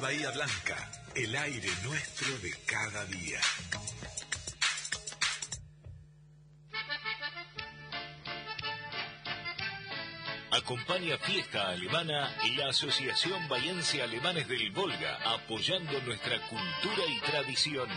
Bahía Blanca, el aire nuestro de cada día. Acompaña Fiesta Alemana y la Asociación Bahiense Alemanes del Volga, apoyando nuestra cultura y tradición.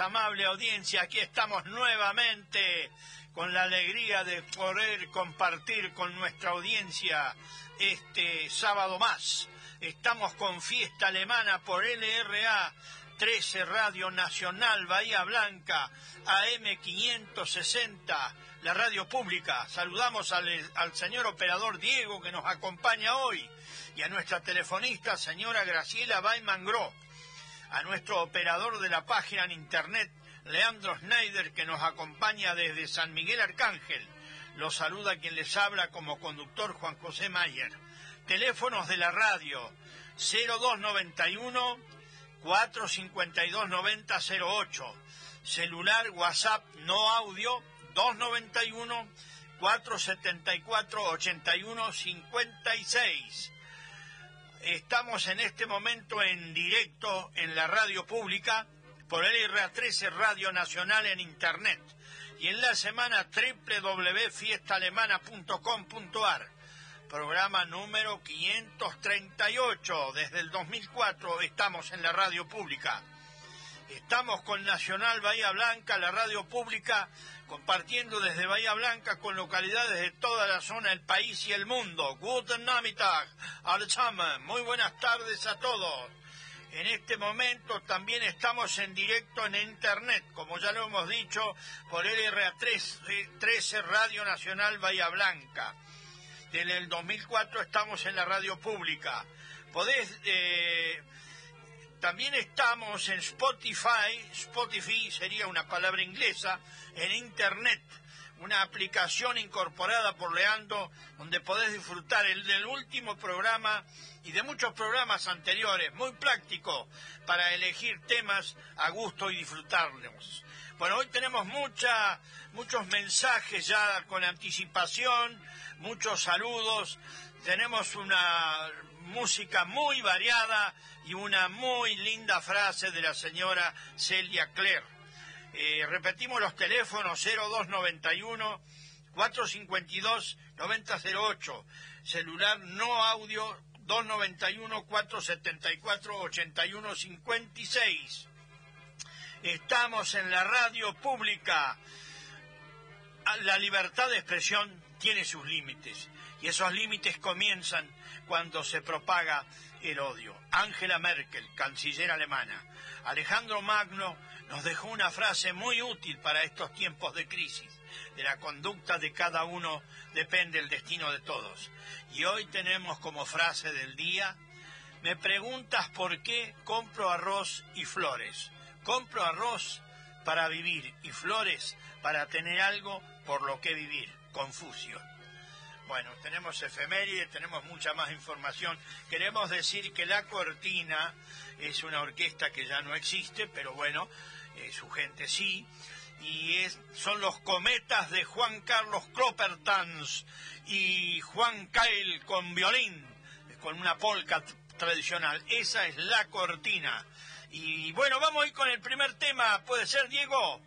Amable audiencia. Aquí estamos nuevamente con la alegría de poder compartir con nuestra audiencia este sábado más. Estamos con fiesta alemana por LRA 13 Radio Nacional Bahía Blanca AM 560, la radio pública. Saludamos al, al señor operador Diego que nos acompaña hoy y a nuestra telefonista señora Graciela Baimangro a nuestro operador de la página en internet, Leandro Schneider, que nos acompaña desde San Miguel Arcángel. Lo saluda quien les habla como conductor Juan José Mayer. Teléfonos de la radio 0291 452 9008. Celular WhatsApp no audio 291 474 8156 Estamos en este momento en directo en la radio pública por el RA13 Radio Nacional en Internet y en la semana www.fiestalemana.com.ar. Programa número 538. Desde el 2004 estamos en la radio pública. Estamos con Nacional Bahía Blanca, la radio pública compartiendo desde Bahía Blanca con localidades de toda la zona del país y el mundo. Guten Nachmittag, Muy buenas tardes a todos. En este momento también estamos en directo en internet, como ya lo hemos dicho, por LRA 13 Radio Nacional Bahía Blanca. Desde el 2004 estamos en la radio pública. Podés eh, también estamos en Spotify, Spotify sería una palabra inglesa, en Internet, una aplicación incorporada por Leandro donde podés disfrutar el del último programa y de muchos programas anteriores, muy práctico para elegir temas a gusto y disfrutarlos. Bueno, hoy tenemos mucha, muchos mensajes ya con anticipación, muchos saludos, tenemos una música muy variada y una muy linda frase de la señora Celia Claire. Eh, repetimos los teléfonos 0291 452 9008, celular no audio 291 474 8156. Estamos en la radio pública. La libertad de expresión tiene sus límites y esos límites comienzan cuando se propaga el odio. Angela Merkel, canciller alemana. Alejandro Magno nos dejó una frase muy útil para estos tiempos de crisis. De la conducta de cada uno depende el destino de todos. Y hoy tenemos como frase del día, me preguntas por qué compro arroz y flores. Compro arroz para vivir y flores para tener algo por lo que vivir. Confucio. Bueno, tenemos efemérides, tenemos mucha más información. Queremos decir que La Cortina es una orquesta que ya no existe, pero bueno, eh, su gente sí, y es, son los cometas de Juan Carlos Cloppertans y Juan Kyle con violín, con una polca tradicional. Esa es la cortina. Y bueno, vamos a ir con el primer tema. ¿Puede ser, Diego?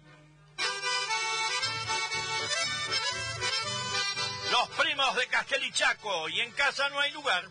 Los primos de Castelichaco y en casa no hay lugar.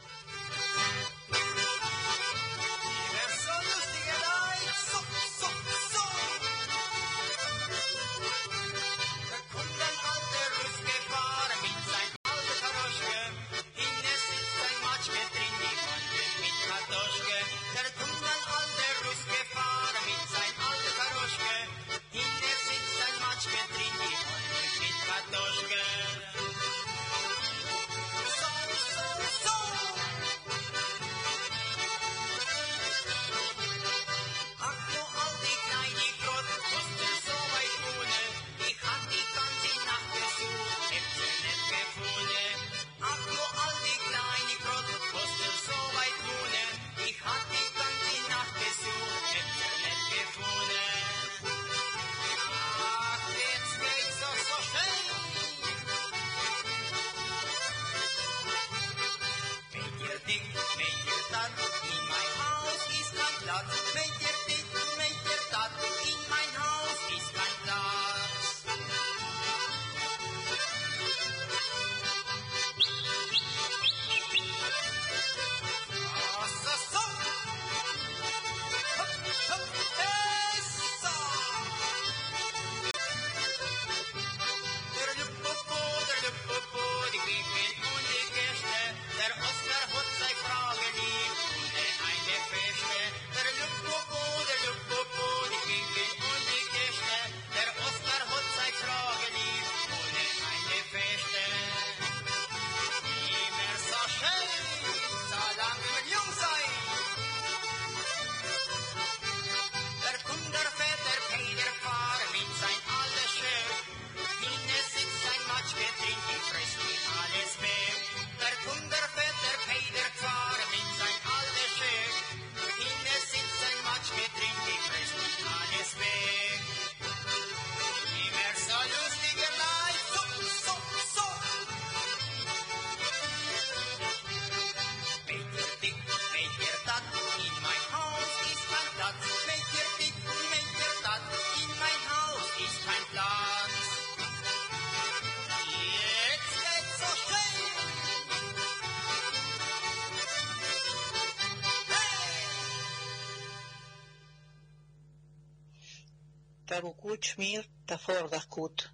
Kuchmir Tafordaskut.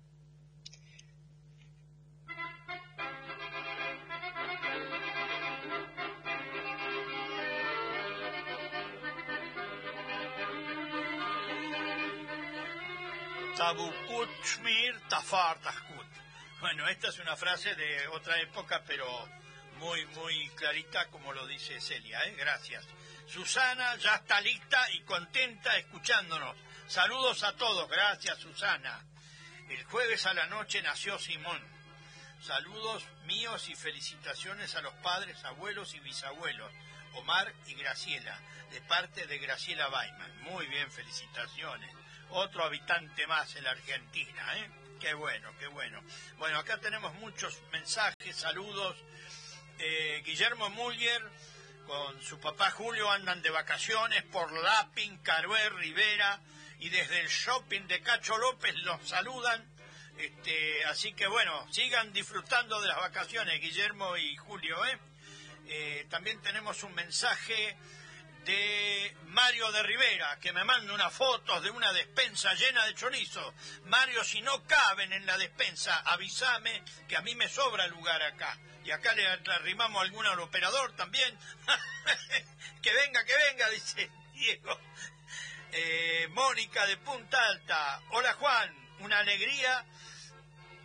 Tabukuchmir Tafardaskut. Bueno, esta es una frase de otra época, pero muy, muy clarita, como lo dice Celia, ¿eh? Gracias. Susana ya está lista y contenta escuchándonos. Saludos a todos, gracias Susana. El jueves a la noche nació Simón. Saludos míos y felicitaciones a los padres, abuelos y bisabuelos, Omar y Graciela, de parte de Graciela Baiman. Muy bien, felicitaciones. Otro habitante más en la Argentina, ¿eh? Qué bueno, qué bueno. Bueno, acá tenemos muchos mensajes, saludos. Eh, Guillermo Muller con su papá Julio andan de vacaciones por Lapin, Carué, Rivera, y desde el shopping de Cacho López los saludan. Este, así que bueno, sigan disfrutando de las vacaciones, Guillermo y Julio. ¿eh? Eh, también tenemos un mensaje de Mario de Rivera, que me manda unas fotos de una despensa llena de chorizo. Mario, si no caben en la despensa, avísame que a mí me sobra lugar acá. Y acá le, arrimamos alguno al operador también. que venga, que venga, dice Diego. Eh, Mónica de Punta Alta. Hola Juan, una alegría,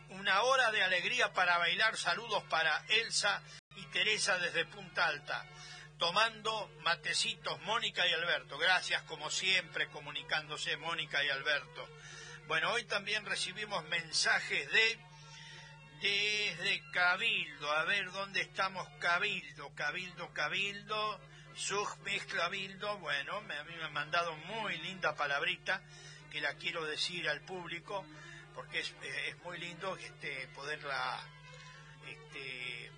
una hora de alegría para bailar. Saludos para Elsa y Teresa desde Punta Alta. Tomando matecitos, Mónica y Alberto. Gracias como siempre comunicándose Mónica y Alberto. Bueno, hoy también recibimos mensajes de desde Cabildo. A ver dónde estamos Cabildo, Cabildo, Cabildo. Sug Cabildo, bueno, me, a mí me han mandado muy linda palabrita que la quiero decir al público, porque es, es muy lindo este, poderla este,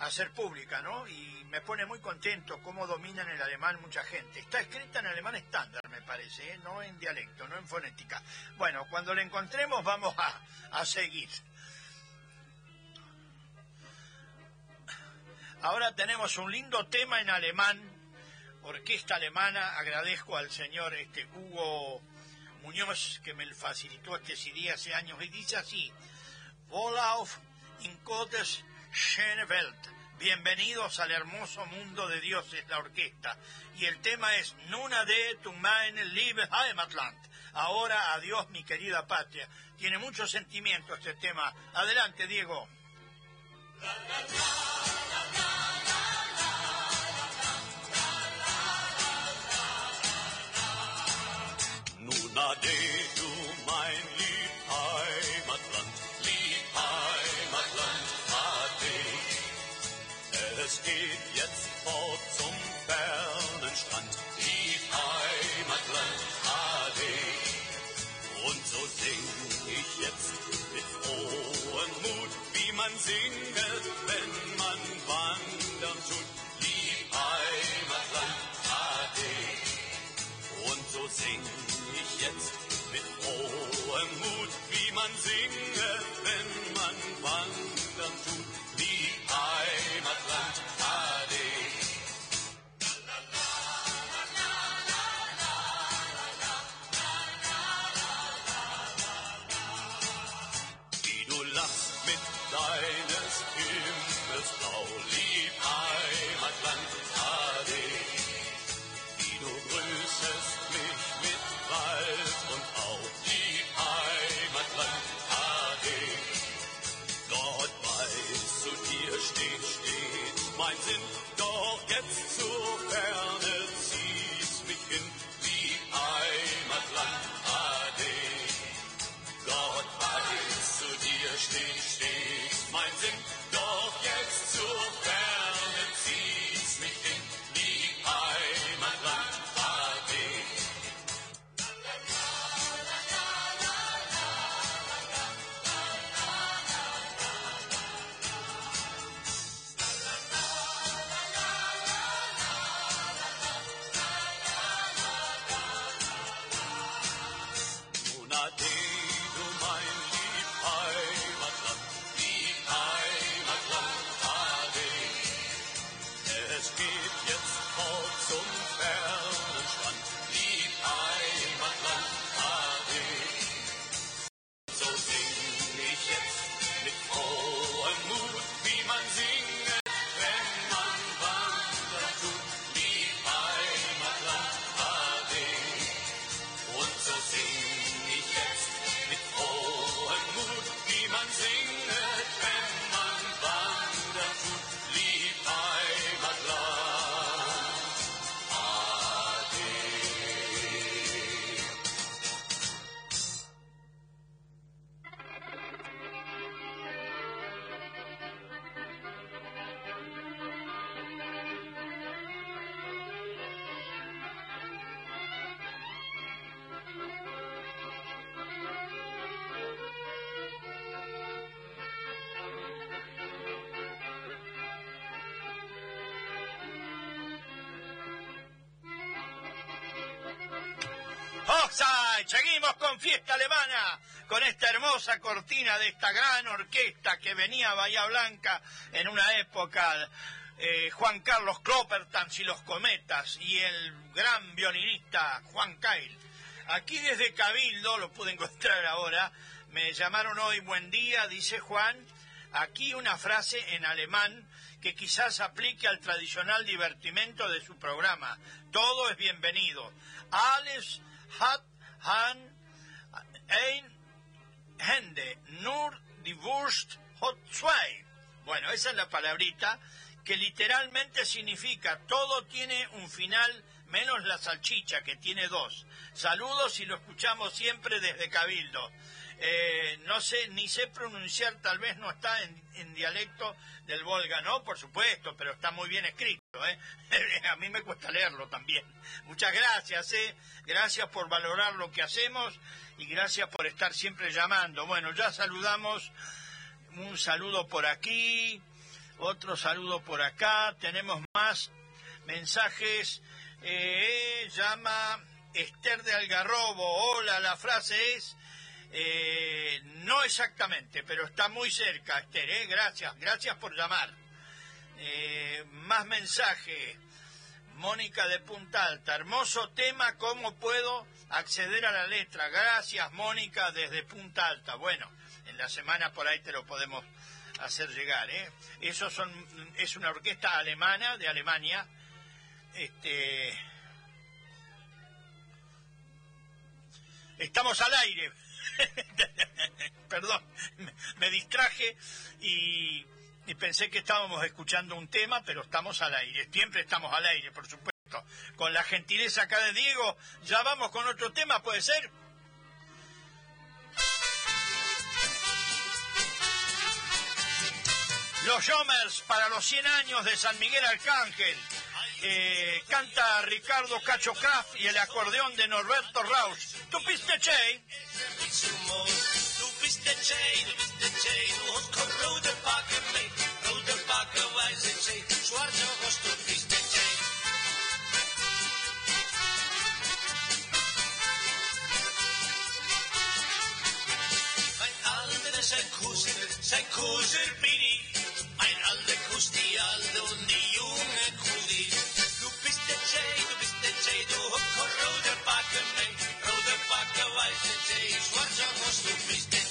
hacer pública, ¿no? Y me pone muy contento cómo dominan el alemán mucha gente. Está escrita en alemán estándar, me parece, ¿eh? no en dialecto, no en fonética. Bueno, cuando la encontremos vamos a, a seguir. Ahora tenemos un lindo tema en alemán, orquesta alemana. Agradezco al señor este Hugo Muñoz que me facilitó este CD hace años y dice así: Volauf in Gottes schöne Welt. Bienvenidos al hermoso mundo de Dios es la orquesta. Y el tema es Nuna de tu mein liebe Heimatland. Ahora adiós mi querida patria. Tiene mucho sentimiento este tema. Adelante, Diego. Ade, du mein lieb Heimatland, lieb Heimatland, ade. Es geht jetzt fort zum fernen Strand, lieb Heimatland, ade. Und so sing ich jetzt mit frohem Mut, wie man singet, Seguimos con fiesta alemana, con esta hermosa cortina de esta gran orquesta que venía a Bahía Blanca en una época, eh, Juan Carlos Kloppertans y los Cometas y el gran violinista Juan Cail. Aquí desde Cabildo, lo pude encontrar ahora, me llamaron hoy, buen día, dice Juan, aquí una frase en alemán que quizás aplique al tradicional divertimento de su programa. Todo es bienvenido. Alles hat han ein Hände, nur die Wurst hat zwei. Bueno, esa es la palabrita que literalmente significa todo tiene un final menos la salchicha que tiene dos. Saludos y lo escuchamos siempre desde Cabildo. Eh, no sé, ni sé pronunciar, tal vez no está en dialecto del Volga, ¿no? Por supuesto, pero está muy bien escrito. ¿Eh? A mí me cuesta leerlo también. Muchas gracias, ¿eh? Gracias por valorar lo que hacemos y gracias por estar siempre llamando. Bueno, ya saludamos. Un saludo por aquí, otro saludo por acá. Tenemos más mensajes. Eh, llama Esther de Algarrobo. Hola, la frase es... no exactamente, pero está muy cerca, Esther. ¿eh? Gracias, gracias por llamar. Eh, más mensaje. Mónica de Punta Alta. Hermoso tema, ¿cómo puedo acceder a la letra? Gracias, Mónica, desde Punta Alta. Bueno, en la semana por ahí te lo podemos hacer llegar. ¿eh? Esos son, es una orquesta alemana, de Alemania. Este, estamos al aire. Perdón, me distraje y, y pensé que estábamos escuchando un tema, pero estamos al aire. Siempre estamos al aire, por supuesto. Con la gentileza acá de Diego, ya vamos con otro tema, ¿puede ser? Los Jomers para los 100 años de San Miguel Arcángel. Eh, canta Ricardo Cacho Kraft y el acordeón de Norberto Rausch. ¿Tú piste, Che? Mr. Jane, Mr. Jane, hon kom rode bakken mee. Rode bakken, wij zijn zee, zwarte rost op Mr. Jane. Mijn ouderen zijn koezer, zijn koezer Bini. Mijn oude koes, die oude en die jonge koelie. Du bist der Jay, du bist der Jay, du hop kon rode bakken mee. Rode bakken, wij zijn zee, zwarte rost op Mr.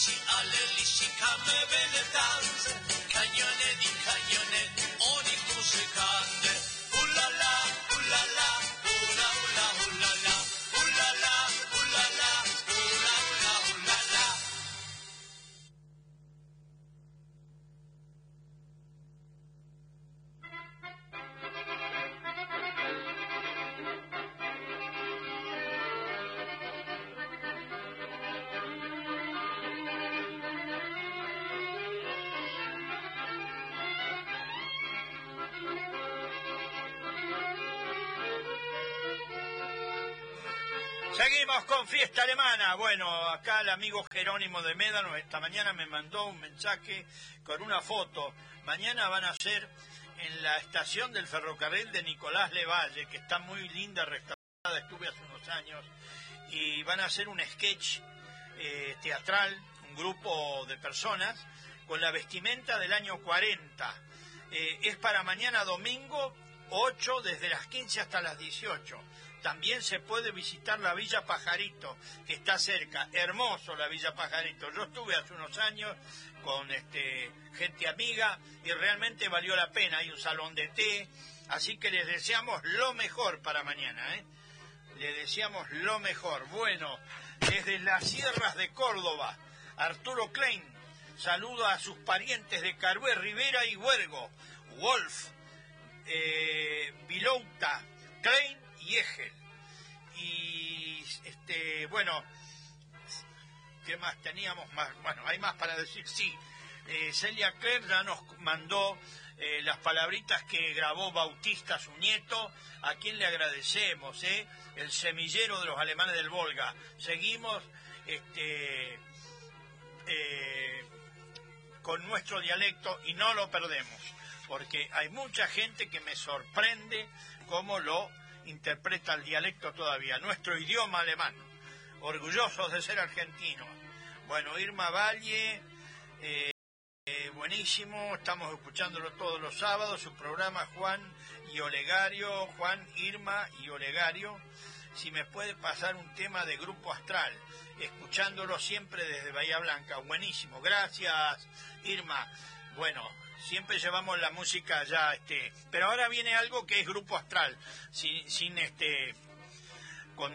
și aleli și camerele danse, caione din caione, oni cum se cade, ulala, ulala. Alemana. Bueno, acá el amigo Jerónimo de Médanos esta mañana me mandó un mensaje con una foto. Mañana van a ser en la estación del ferrocarril de Nicolás Levalle, que está muy linda, restaurada, estuve hace unos años, y van a hacer un sketch eh, teatral, un grupo de personas, con la vestimenta del año 40. Eh, es para mañana domingo 8 desde las 15 hasta las 18. También se puede visitar la Villa Pajarito, que está cerca. Hermoso la Villa Pajarito. Yo estuve hace unos años con este, gente amiga y realmente valió la pena. Hay un salón de té, así que les deseamos lo mejor para mañana. ¿eh? Le deseamos lo mejor. Bueno, desde las sierras de Córdoba, Arturo Klein saluda a sus parientes de Carué, Rivera y Huergo, Wolf, eh, Vilouta, Klein y Egel. Y este, bueno, ¿qué más teníamos más? Bueno, hay más para decir, sí. Eh, Celia Cler ya nos mandó eh, las palabritas que grabó Bautista, su nieto, a quien le agradecemos, ¿eh? el semillero de los alemanes del Volga. Seguimos este, con nuestro dialecto y no lo perdemos, porque hay mucha gente que me sorprende cómo lo interpreta el dialecto todavía, nuestro idioma alemán, orgullosos de ser argentinos. Bueno, Irma Valle, eh, eh, buenísimo, estamos escuchándolo todos los sábados, su programa Juan y Olegario, Juan, Irma y Olegario. si me puede pasar un tema de Grupo Astral, escuchándolo siempre desde Bahía Blanca. Buenísimo, gracias Irma. Bueno, siempre llevamos la música ya, este, pero ahora viene algo que es Grupo Astral, sin, sin este, con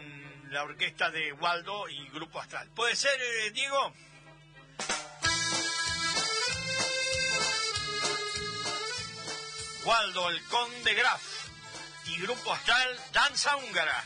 la orquesta de Waldo y Grupo Astral. ¿Puede ser, eh, Diego? Waldo, el Conde Graf y Grupo Astral, Danza Húngara.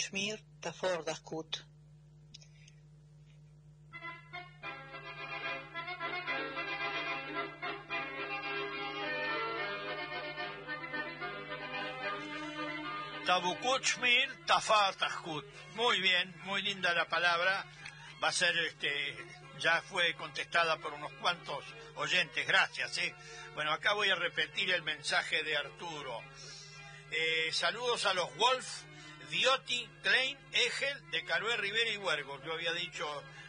Tavukuch mir tafordakut. Tabukuchmir Tafatajkut. Muy bien, muy linda la palabra. Va a ser, este, ya fue contestada por unos cuantos oyentes, gracias. ¿eh? Bueno, acá voy a repetir el mensaje de Arturo. Eh, saludos a los Wolf, Viotti, Klein, Egel, de Carué, Rivera y Huergo. Yo había dicho,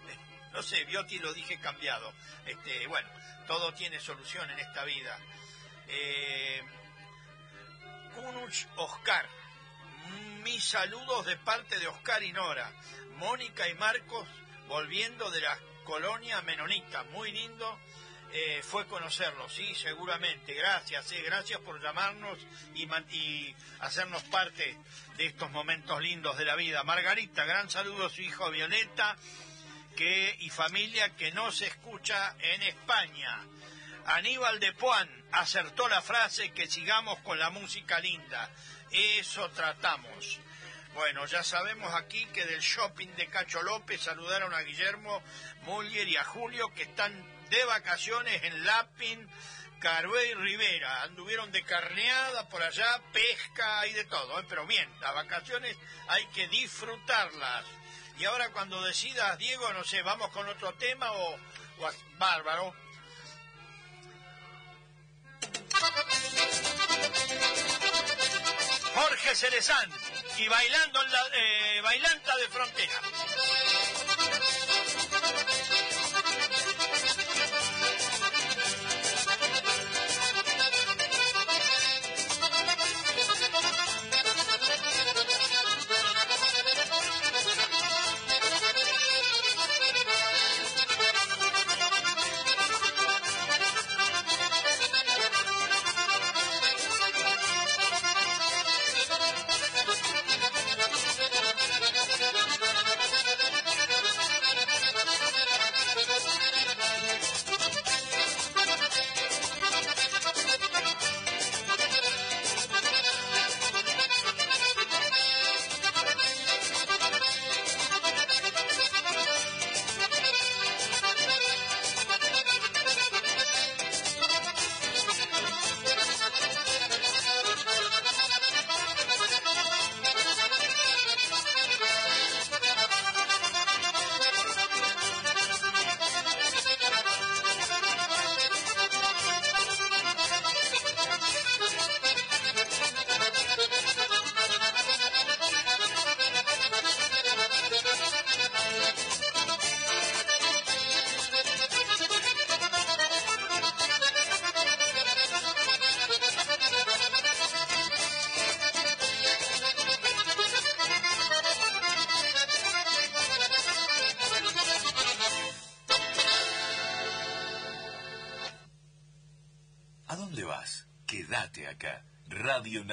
eh, no sé, Viotti lo dije cambiado. Este, bueno, todo tiene solución en esta vida. Eh, Kunuch Oscar, mis saludos de parte de Oscar y Nora, Mónica y Marcos, volviendo de la colonia menonita, muy lindo. Eh, fue conocerlos, sí, seguramente. Gracias, gracias por llamarnos y hacernos parte de estos momentos lindos de la vida. Margarita, gran saludo a su hijo Violeta que, y familia que no se escucha en España. Aníbal de Puan acertó la frase que sigamos con la música linda. Eso tratamos. Bueno, ya sabemos aquí que del shopping de Cacho López saludaron a Guillermo Muller y a Julio que están de vacaciones en Lapin, Carué y Rivera. Anduvieron de carneada por allá, pesca y de todo. ¿eh? Pero bien, las vacaciones hay que disfrutarlas. Y ahora cuando decidas, Diego, no sé, vamos con otro tema o, o bárbaro. Jorge Cerezán y bailando en la eh, bailanta de frontera.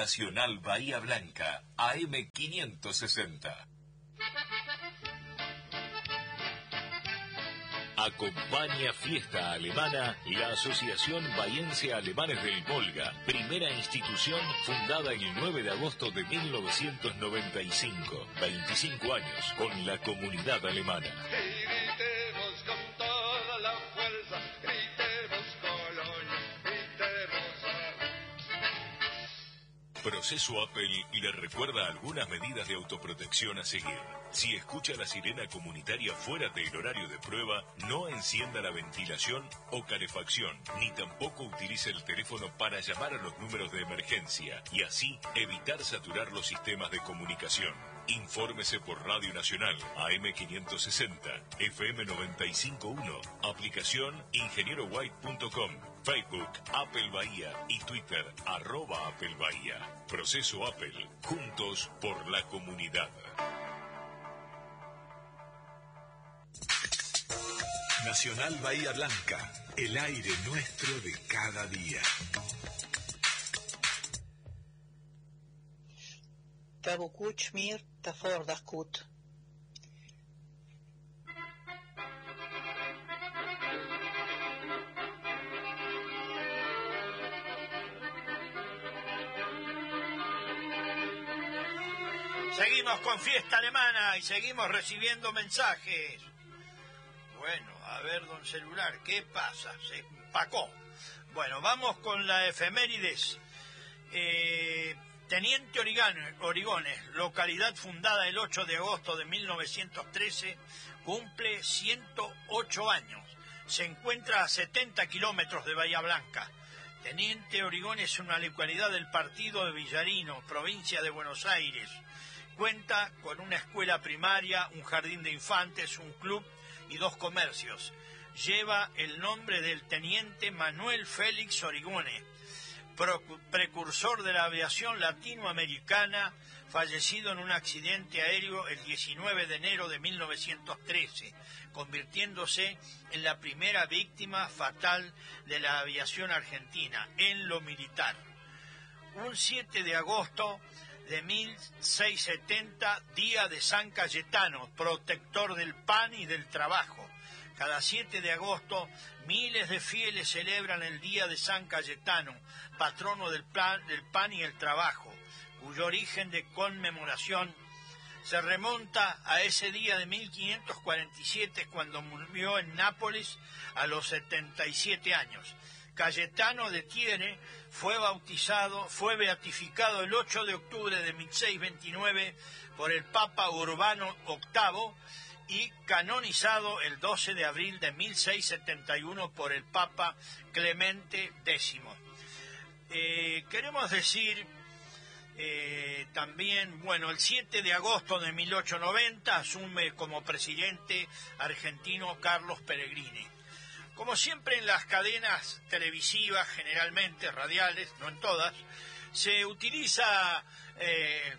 Nacional Bahía Blanca, AM560. Acompaña Fiesta Alemana la Asociación Bahiense Alemanes del Volga, primera institución fundada el 9 de agosto de 1995. 25 años con la comunidad alemana. Proceso Apple le recuerda algunas medidas de autoprotección a seguir. Si escucha la sirena comunitaria fuera del horario de prueba, no encienda la ventilación o calefacción, ni tampoco utilice el teléfono para llamar a los números de emergencia y así evitar saturar los sistemas de comunicación. Infórmese por Radio Nacional AM560, FM 951, aplicación ingenierowhite.com, Facebook Apple Bahía y Twitter arroba Apple Bahía. Proceso Apple, juntos por la comunidad. Nacional Bahía Blanca, el aire nuestro de cada día. Seguimos con fiesta alemana y seguimos recibiendo mensajes. Bueno, a ver, don celular, ¿qué pasa? Se empacó. Bueno, vamos con la efemérides. Eh, Teniente Origones, localidad fundada el 8 de agosto de 1913, cumple 108 años. Se encuentra a 70 kilómetros de Bahía Blanca. Teniente Origones es una localidad del partido de Villarino, provincia de Buenos Aires. Cuenta con una escuela primaria, un jardín de infantes, un club y dos comercios. Lleva el nombre del teniente Manuel Félix Origone, precursor de la aviación latinoamericana, fallecido en un accidente aéreo el 19 de enero de 1913, convirtiéndose en la primera víctima fatal de la aviación argentina en lo militar. Un 7 de agosto de 1670, día de San Cayetano, protector del pan y del trabajo. Cada 7 de agosto, miles de fieles celebran el día de San Cayetano, patrono del, plan- del pan y el trabajo, cuyo origen de conmemoración se remonta a ese día de 1547 cuando murió en Nápoles a los 77 años. Cayetano de Tiene fue bautizado, fue beatificado el 8 de octubre de 1629 por el Papa Urbano VIII y canonizado el 12 de abril de 1671 por el Papa Clemente X. Eh, queremos decir eh, también, bueno, el 7 de agosto de 1890 asume como presidente argentino Carlos Peregrini. Como siempre en las cadenas televisivas, generalmente radiales, no en todas, se utiliza eh,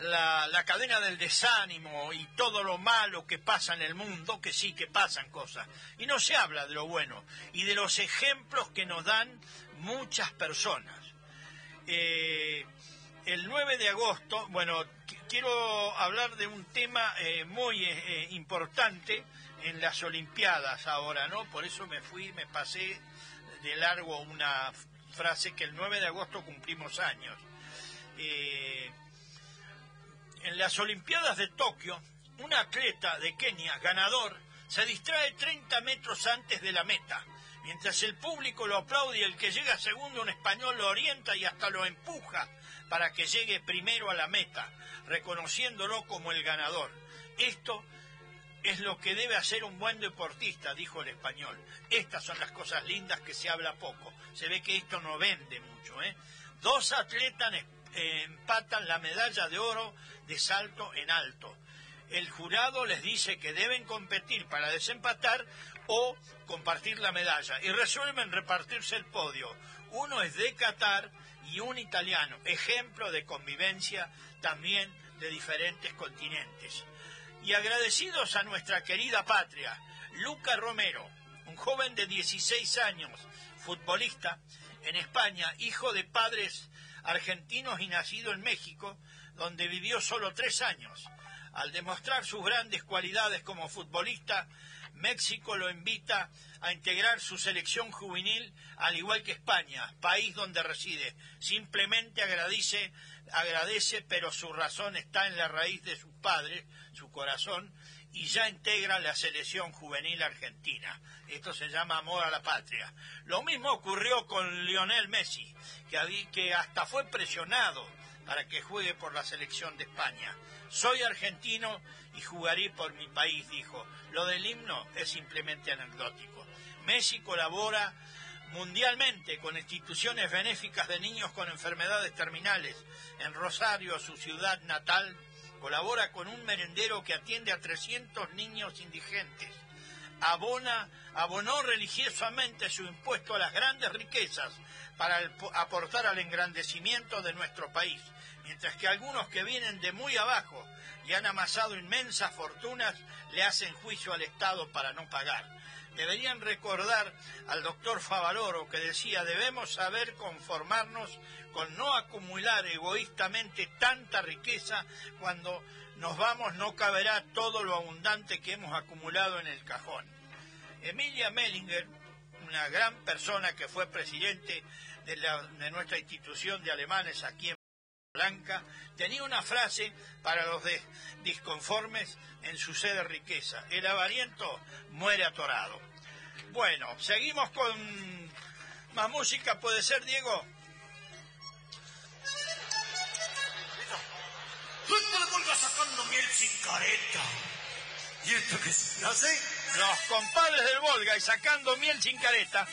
la, cadena del desánimo y todo lo malo que pasa en el mundo, que sí que pasan cosas. Y no se habla de lo bueno y de los ejemplos que nos dan muchas personas. Eh, el 9 de agosto, bueno, quiero hablar de un tema eh, muy eh, importante en las Olimpiadas ahora, ¿no? Por eso me fui, me pasé de largo una frase que el 9 de agosto cumplimos años. Eh, en las Olimpiadas de Tokio, un atleta de Kenia, ganador, se distrae 30 metros antes de la meta. Mientras el público lo aplaude y el que llega segundo, un español lo orienta y hasta lo empuja para que llegue primero a la meta, reconociéndolo como el ganador. Esto es lo que debe hacer un buen deportista, dijo el español. Estas son las cosas lindas que se habla poco. Se ve que esto no vende mucho. ¿eh? Dos atletas empatan la medalla de oro de salto en alto. El jurado les dice que deben competir para desempatar o compartir la medalla y resuelven repartirse el podio. Uno es de Qatar y un italiano, ejemplo de convivencia también de diferentes continentes. Y agradecidos a nuestra querida patria, Luca Romero, un joven de 16 años, futbolista en España, hijo de padres argentinos y nacido en México, donde vivió solo tres años. Al demostrar sus grandes cualidades como futbolista, México lo invita a integrar su selección juvenil, al igual que España, país donde reside. Simplemente agradece, agradece, pero su razón está en la raíz de sus padres, su corazón, y ya integra la selección juvenil argentina. Esto se llama amor a la patria. Lo mismo ocurrió con Lionel Messi, que, que hasta fue presionado para que juegue por la selección de España. Soy argentino y jugaré por mi país, dijo. Lo del himno es simplemente anecdótico. Messi colabora mundialmente con instituciones benéficas de niños con enfermedades terminales. En Rosario, su ciudad natal, colabora con un merendero que atiende a 300 niños indigentes. Abona, abonó religiosamente su impuesto a las grandes riquezas para aportar al engrandecimiento de nuestro país mientras que algunos que vienen de muy abajo y han amasado inmensas fortunas le hacen juicio al Estado para no pagar. Deberían recordar al doctor Favaloro que decía debemos saber conformarnos con no acumular egoístamente tanta riqueza cuando nos vamos no caberá todo lo abundante que hemos acumulado en el cajón. Emilia Mellinger, una gran persona que fue presidente de, de nuestra institución de alemanes aquí en Blanca tenía una frase para los disconformes en su sede riqueza. El avariento muere atorado. Bueno, seguimos con más música, ¿puede ser, Diego? sacando miel sin careta. ¿Y esto qué se hace? Los compadres del Volga y sacando miel sin careta.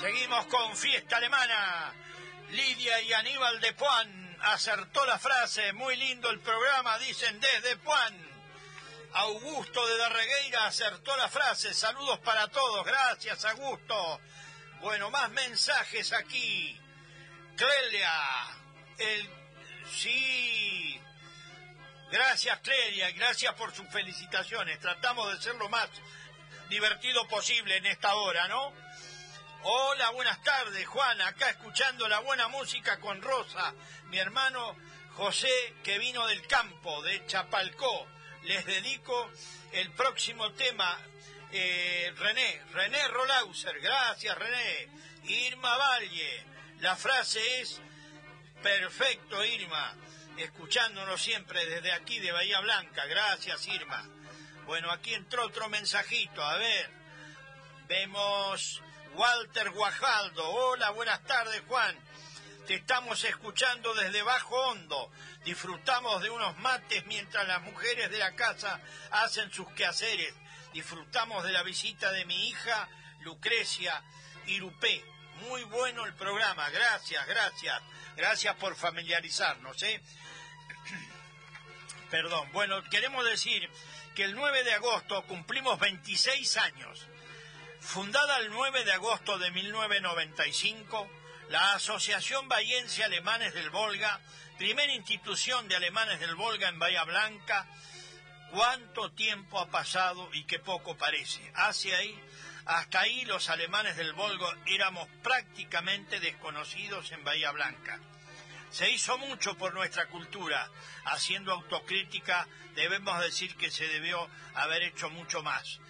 Seguimos con fiesta alemana. Lidia y Aníbal de Puan acertó la frase. Muy lindo el programa, dicen desde Puan. Augusto de Darregueira acertó la frase. Saludos para todos. Gracias, Augusto. Bueno, más mensajes aquí. Clelia. El... Sí. Gracias, Clelia. Gracias por sus felicitaciones. Tratamos de ser lo más divertido posible en esta hora, ¿no? Hola, buenas tardes, Juan. Acá escuchando la buena música con Rosa, mi hermano José, que vino del campo, de Chapalcó. Les dedico el próximo tema, eh, René, René Rolauser. Gracias, René. Irma Valle. La frase es, perfecto, Irma. Escuchándonos siempre desde aquí de Bahía Blanca. Gracias, Irma. Bueno, aquí entró otro mensajito. A ver, vemos Walter Guajaldo. Hola, buenas tardes, Juan. Te estamos escuchando desde Bajo Hondo. Disfrutamos de unos mates mientras las mujeres de la casa hacen sus quehaceres. Disfrutamos de la visita de mi hija Lucrecia Irupé. Muy bueno el programa. Gracias, gracias. Gracias por familiarizarnos, ¿eh? Perdón. Bueno, queremos decir que el 9 de agosto cumplimos 26 años. Fundada el 9 de agosto de 1995, la Asociación Bahiense Alemanes del Volga, primera institución de alemanes del Volga en Bahía Blanca, cuánto tiempo ha pasado y qué poco parece. Hacia ahí, hasta ahí los alemanes del Volga éramos prácticamente desconocidos en Bahía Blanca. Se hizo mucho por nuestra cultura, haciendo autocrítica, debemos decir que se debió haber hecho mucho más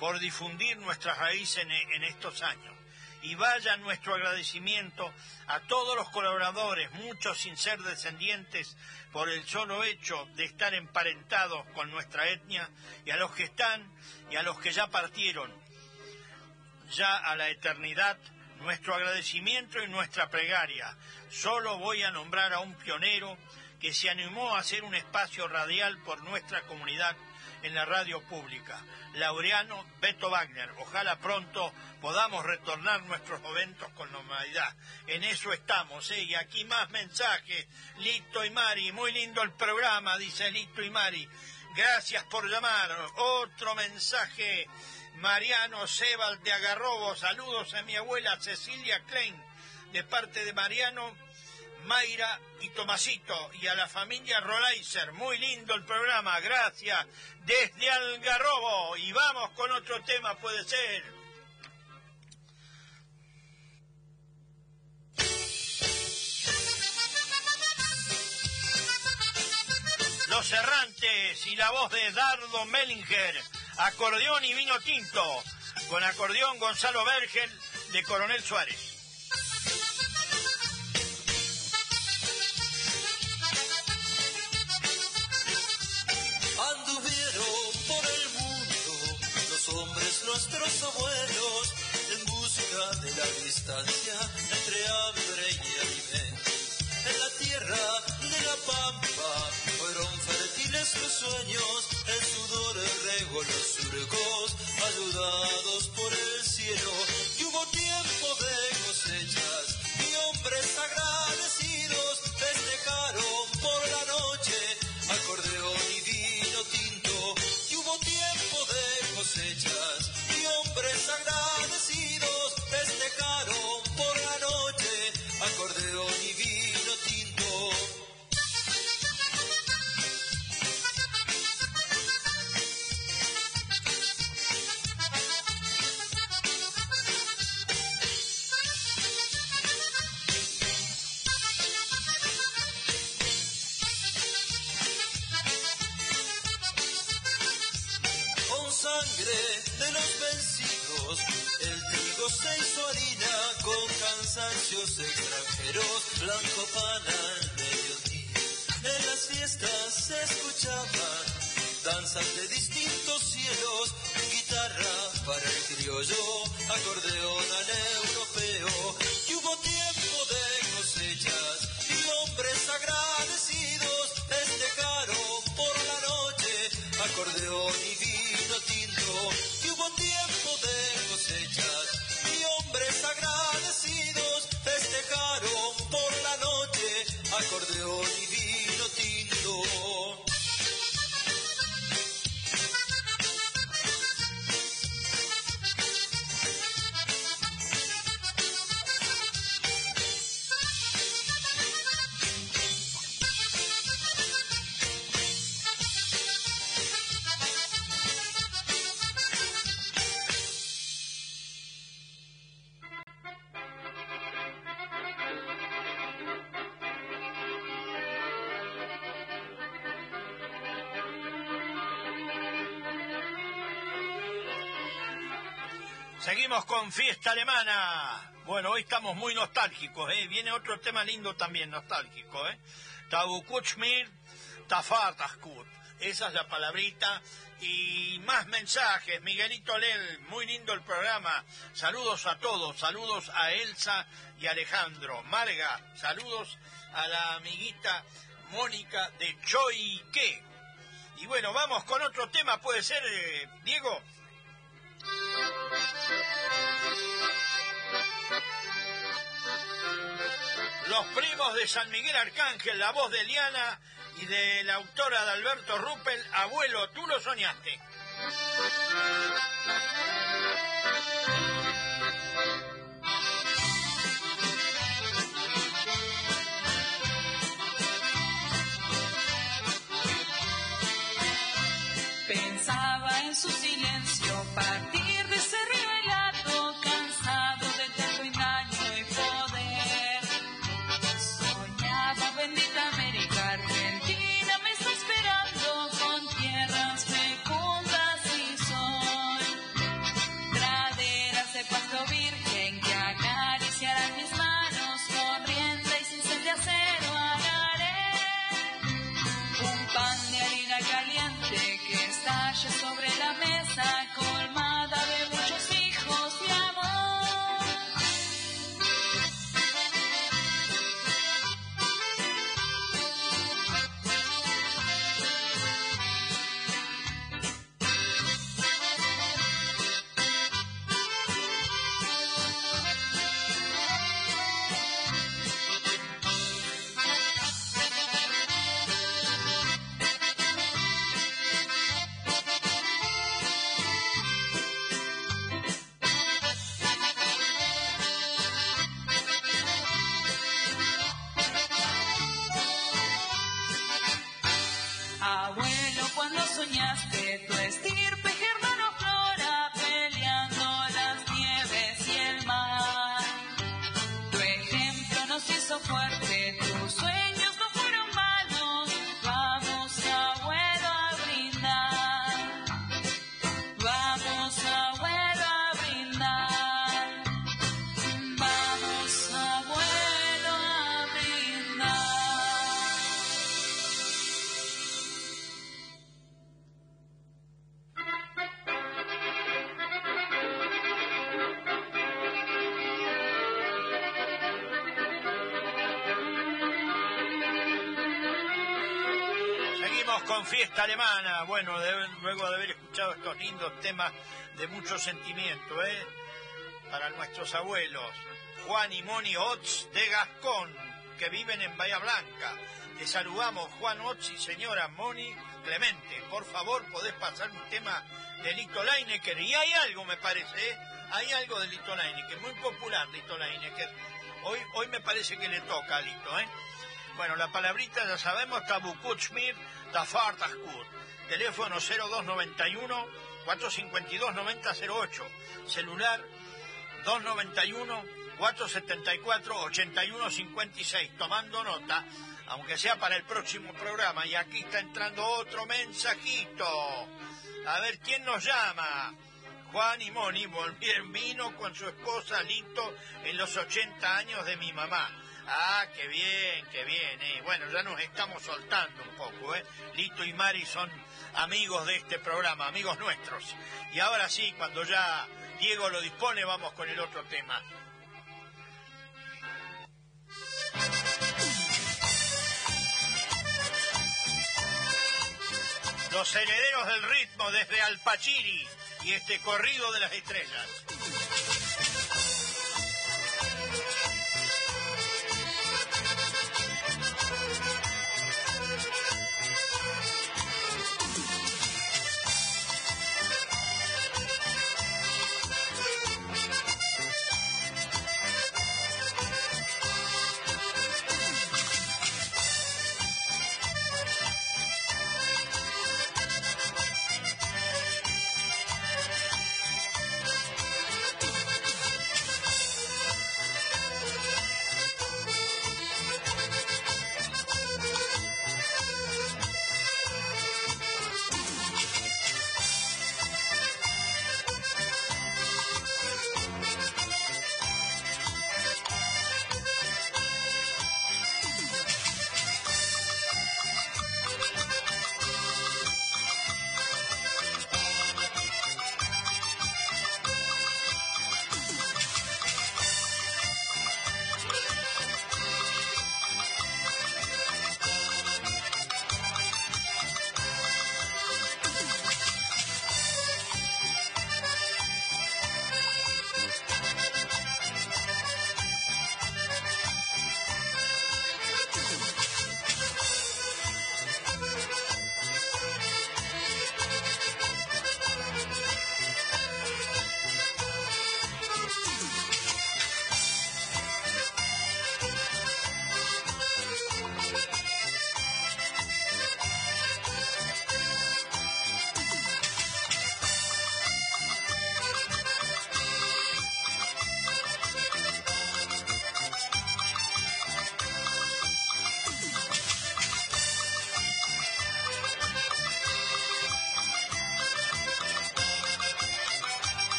por difundir nuestras raíces en, estos años. Y vaya nuestro agradecimiento a todos los colaboradores, muchos sin ser descendientes, por el solo hecho de estar emparentados con nuestra etnia, y a los que están y a los que ya partieron, ya a la eternidad, nuestro agradecimiento y nuestra plegaria. Solo voy a nombrar a un pionero que se animó a hacer un espacio radial por nuestra comunidad en la radio pública. Laureano Beto Wagner. Ojalá pronto podamos retornar nuestros eventos con normalidad. En eso estamos, ¿eh? Y aquí más mensajes. Lito y Mari, muy lindo el programa, dice Lito y Mari. Gracias por llamar. Otro mensaje. Mariano Sebal de Agarrobo. Saludos a mi abuela Cecilia Klein. De parte de Mariano Mayra y Tomasito y a la familia Rolaiser. Muy lindo el programa, gracias. Desde Algarrobo. Y vamos con otro tema, puede ser. Los errantes y la voz de Dardo Mellinger. Acordeón y vino tinto. Con acordeón Gonzalo Vergel de Coronel Suárez. Nuestros abuelos en busca de la distancia entre hambre y alimento. En la tierra de la pampa fueron fértiles los sueños, el sudor regó los surcos, ayudados por el cielo. Y hubo tiempo de cosechas y hombres agradecidos festejaron por la noche acordeón y vino tinto. Y hubo tiempo de cosechas hombres agradecidos festejaron por extranjeros, blanco pan al mediodía. En las fiestas se escuchaban danzas de distintos cielos, guitarra para el criollo, acordeón al europeo. Y hubo tiempo de cosechas y hombres agradecidos festejaron por la noche, acordeón y vino Seguimos con fiesta alemana. Bueno, hoy estamos muy nostálgicos, ¿eh? Viene otro tema lindo también, nostálgico, ¿eh? Tabukuchmir, Tafartaskut. Esa es la palabrita. Y más mensajes. Miguelito Lel, muy lindo el programa. Saludos a todos. Saludos a Elsa y Alejandro. Marga, saludos a la amiguita Mónica de Choique. Y bueno, vamos con otro tema, puede ser, eh, Diego. Los primos de San Miguel Arcángel, la voz de Eliana y de la autora de Alberto Ruppel, abuelo, tú lo soñaste. Pensaba en su silencio compartir. Con fiesta alemana. Bueno, luego de haber escuchado estos lindos temas de mucho sentimiento, ¿eh? Para nuestros abuelos, Juan y Moni Otz de Gascón, que viven en Bahía Blanca. Te saludamos, Juan Otz y señora Moni Clemente. Por favor, podés pasar un tema de Lito Leinecker. Y hay algo, me parece, ¿eh? Hay algo de Lito Leinecker, muy popular Lito Leinecker. Hoy, hoy me parece que le toca a Lito, ¿eh? Bueno, la palabrita ya sabemos, Tabukuchmir, Tafartaskut. Teléfono 0291 452 9008. Celular 291 474 8156. Tomando nota, aunque sea para el próximo programa. Y aquí está entrando otro mensajito. A ver quién nos llama. Juan y Moni volvieron, vino con su esposa Lito en los 80 años de mi mamá. Ah, qué bien, qué bien. eh. Bueno, ya nos estamos soltando un poco. ¿eh? Lito y Mari son amigos de este programa, amigos nuestros. Y ahora sí, cuando ya Diego lo dispone, vamos con el otro tema. Los herederos del ritmo desde Alpachiri y este corrido de las estrellas.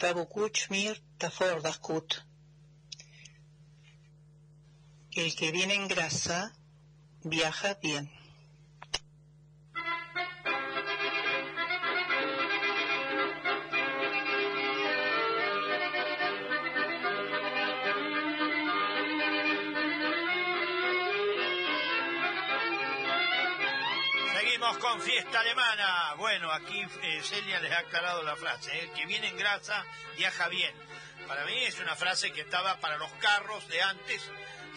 Tabukuchmir Tafordaskut. El que viene en grasa viaja bien. Alemana. Bueno, aquí eh, Celia les ha aclarado la frase. ¿eh? El que viene en grasa viaja bien. Para mí es una frase que estaba para los carros de antes,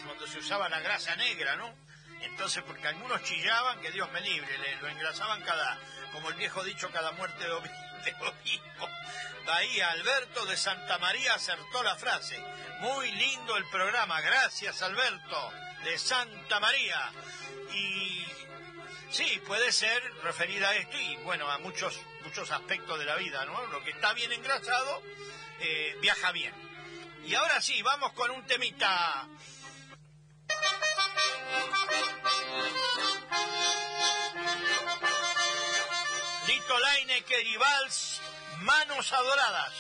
cuando se usaba la grasa negra, ¿no? Entonces, porque algunos chillaban, que Dios me libre, lo engrasaban cada, como el viejo dicho, cada muerte de obispo. Bahía Alberto de Santa María acertó la frase. Muy lindo el programa, gracias Alberto de Santa María. Y sí, puede ser referida a esto y bueno, a muchos, muchos aspectos de la vida, ¿no? Lo que está bien engrasado eh, viaja bien. Y ahora sí, vamos con un temita. Y Vals, Manos Adoradas.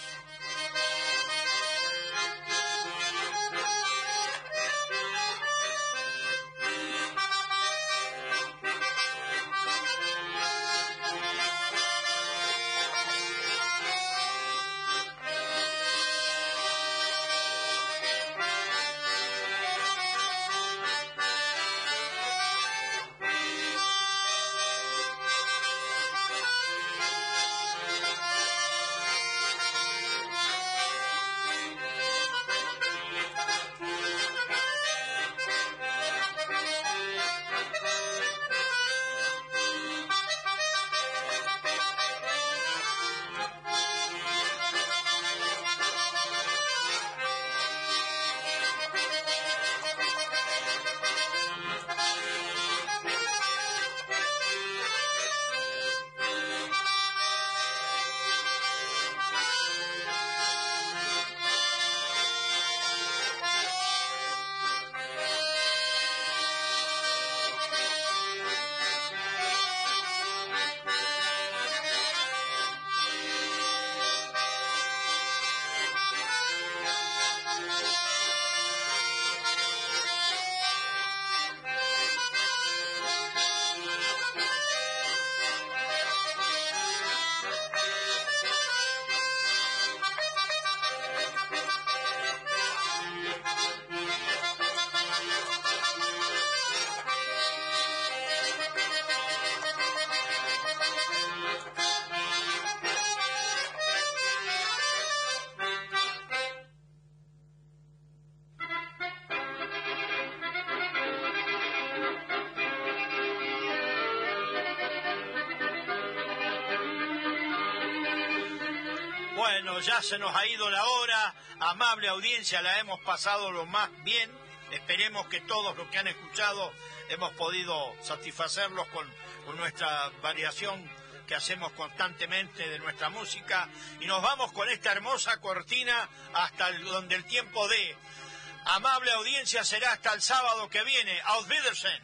Bueno, ya se nos ha ido la hora, amable audiencia, la hemos pasado lo más bien. Esperemos que todos los que han escuchado hemos podido satisfacerlos con, con nuestra variación que hacemos constantemente de nuestra música. Y nos vamos con esta hermosa cortina hasta donde el tiempo de amable audiencia será hasta el sábado que viene. Auf Wiedersehen.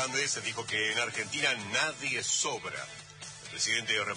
Fernández dijo que en Argentina nadie sobra. El presidente